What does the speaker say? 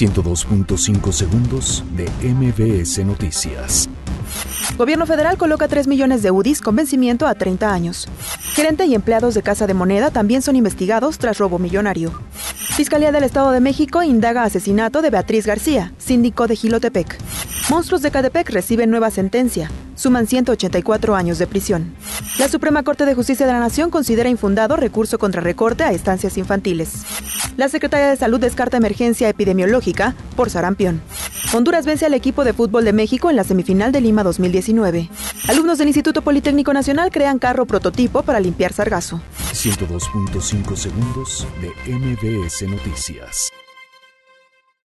102.5 segundos de MBS Noticias. Gobierno federal coloca 3 millones de UDIs con vencimiento a 30 años. Gerente y empleados de Casa de Moneda también son investigados tras robo millonario. Fiscalía del Estado de México indaga asesinato de Beatriz García, síndico de Gilotepec. Monstruos de Catepec reciben nueva sentencia. Suman 184 años de prisión. La Suprema Corte de Justicia de la Nación considera infundado recurso contra recorte a estancias infantiles. La Secretaría de Salud descarta emergencia epidemiológica por sarampión. Honduras vence al equipo de fútbol de México en la semifinal de Lima 2019. Alumnos del Instituto Politécnico Nacional crean carro prototipo para limpiar sargazo. 102.5 segundos de MBS Noticias.